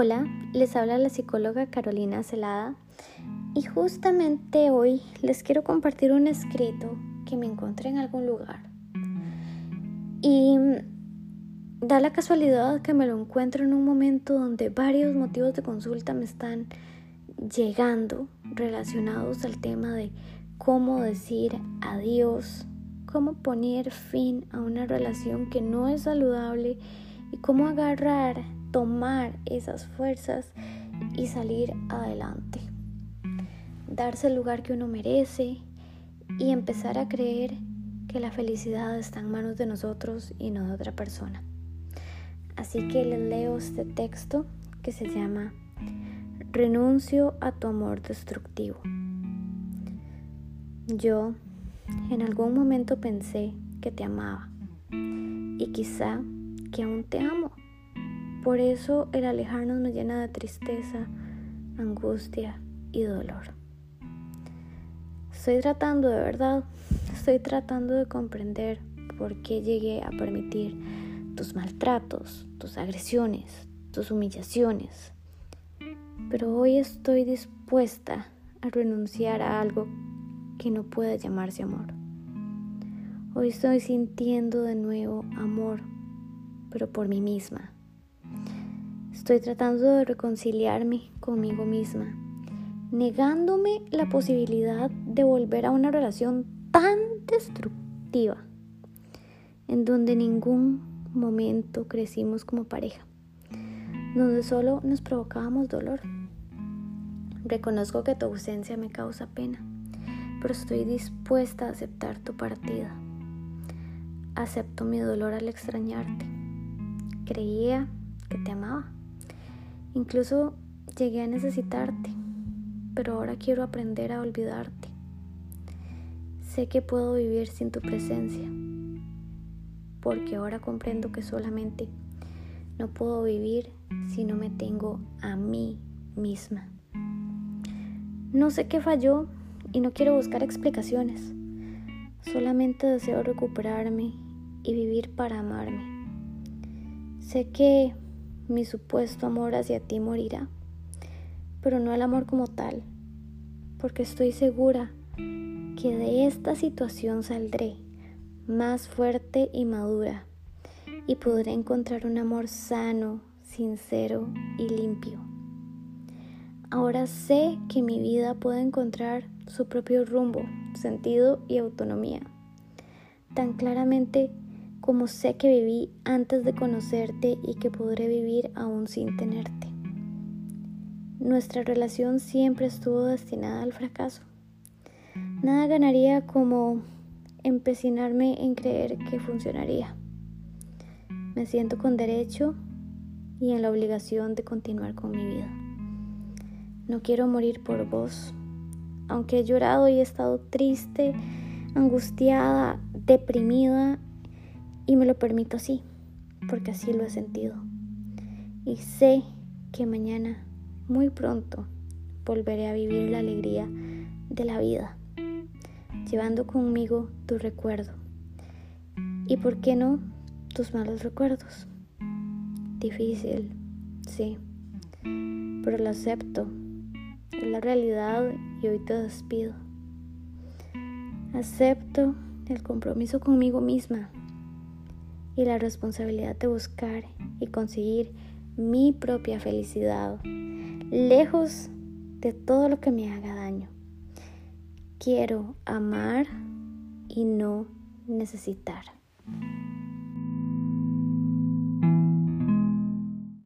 Hola, les habla la psicóloga Carolina Celada y justamente hoy les quiero compartir un escrito que me encontré en algún lugar. Y da la casualidad que me lo encuentro en un momento donde varios motivos de consulta me están llegando relacionados al tema de cómo decir adiós, cómo poner fin a una relación que no es saludable y cómo agarrar, tomar esas fuerzas y salir adelante. Darse el lugar que uno merece y empezar a creer que la felicidad está en manos de nosotros y no de otra persona. Así que les leo este texto que se llama Renuncio a tu amor destructivo. Yo en algún momento pensé que te amaba y quizá que aún te amo. Por eso el alejarnos me llena de tristeza, angustia y dolor. Estoy tratando de verdad, estoy tratando de comprender por qué llegué a permitir tus maltratos, tus agresiones, tus humillaciones. Pero hoy estoy dispuesta a renunciar a algo que no puede llamarse amor. Hoy estoy sintiendo de nuevo amor, pero por mí misma. Estoy tratando de reconciliarme conmigo misma, negándome la posibilidad de volver a una relación tan destructiva, en donde ningún momento crecimos como pareja, donde solo nos provocábamos dolor. Reconozco que tu ausencia me causa pena, pero estoy dispuesta a aceptar tu partida. Acepto mi dolor al extrañarte. Creía que te amaba. Incluso llegué a necesitarte, pero ahora quiero aprender a olvidarte. Sé que puedo vivir sin tu presencia porque ahora comprendo que solamente no puedo vivir si no me tengo a mí misma. No sé qué falló y no quiero buscar explicaciones. Solamente deseo recuperarme y vivir para amarme. Sé que mi supuesto amor hacia ti morirá, pero no el amor como tal, porque estoy segura que de esta situación saldré más fuerte y madura y podré encontrar un amor sano, sincero y limpio. Ahora sé que mi vida puede encontrar su propio rumbo, sentido y autonomía, tan claramente como sé que viví antes de conocerte y que podré vivir aún sin tenerte. Nuestra relación siempre estuvo destinada al fracaso. Nada ganaría como empecinarme en creer que funcionaría. Me siento con derecho y en la obligación de continuar con mi vida. No quiero morir por vos, aunque he llorado y he estado triste, angustiada, deprimida, y me lo permito así, porque así lo he sentido. Y sé que mañana, muy pronto, volveré a vivir la alegría de la vida llevando conmigo tu recuerdo. ¿Y por qué no tus malos recuerdos? Difícil, sí, pero lo acepto. Es la realidad y hoy te despido. Acepto el compromiso conmigo misma y la responsabilidad de buscar y conseguir mi propia felicidad, lejos de todo lo que me haga daño. Quiero amar y no necesitar.